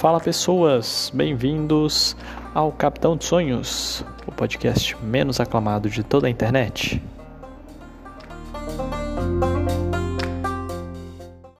Fala pessoas, bem-vindos ao Capitão de Sonhos, o podcast menos aclamado de toda a internet.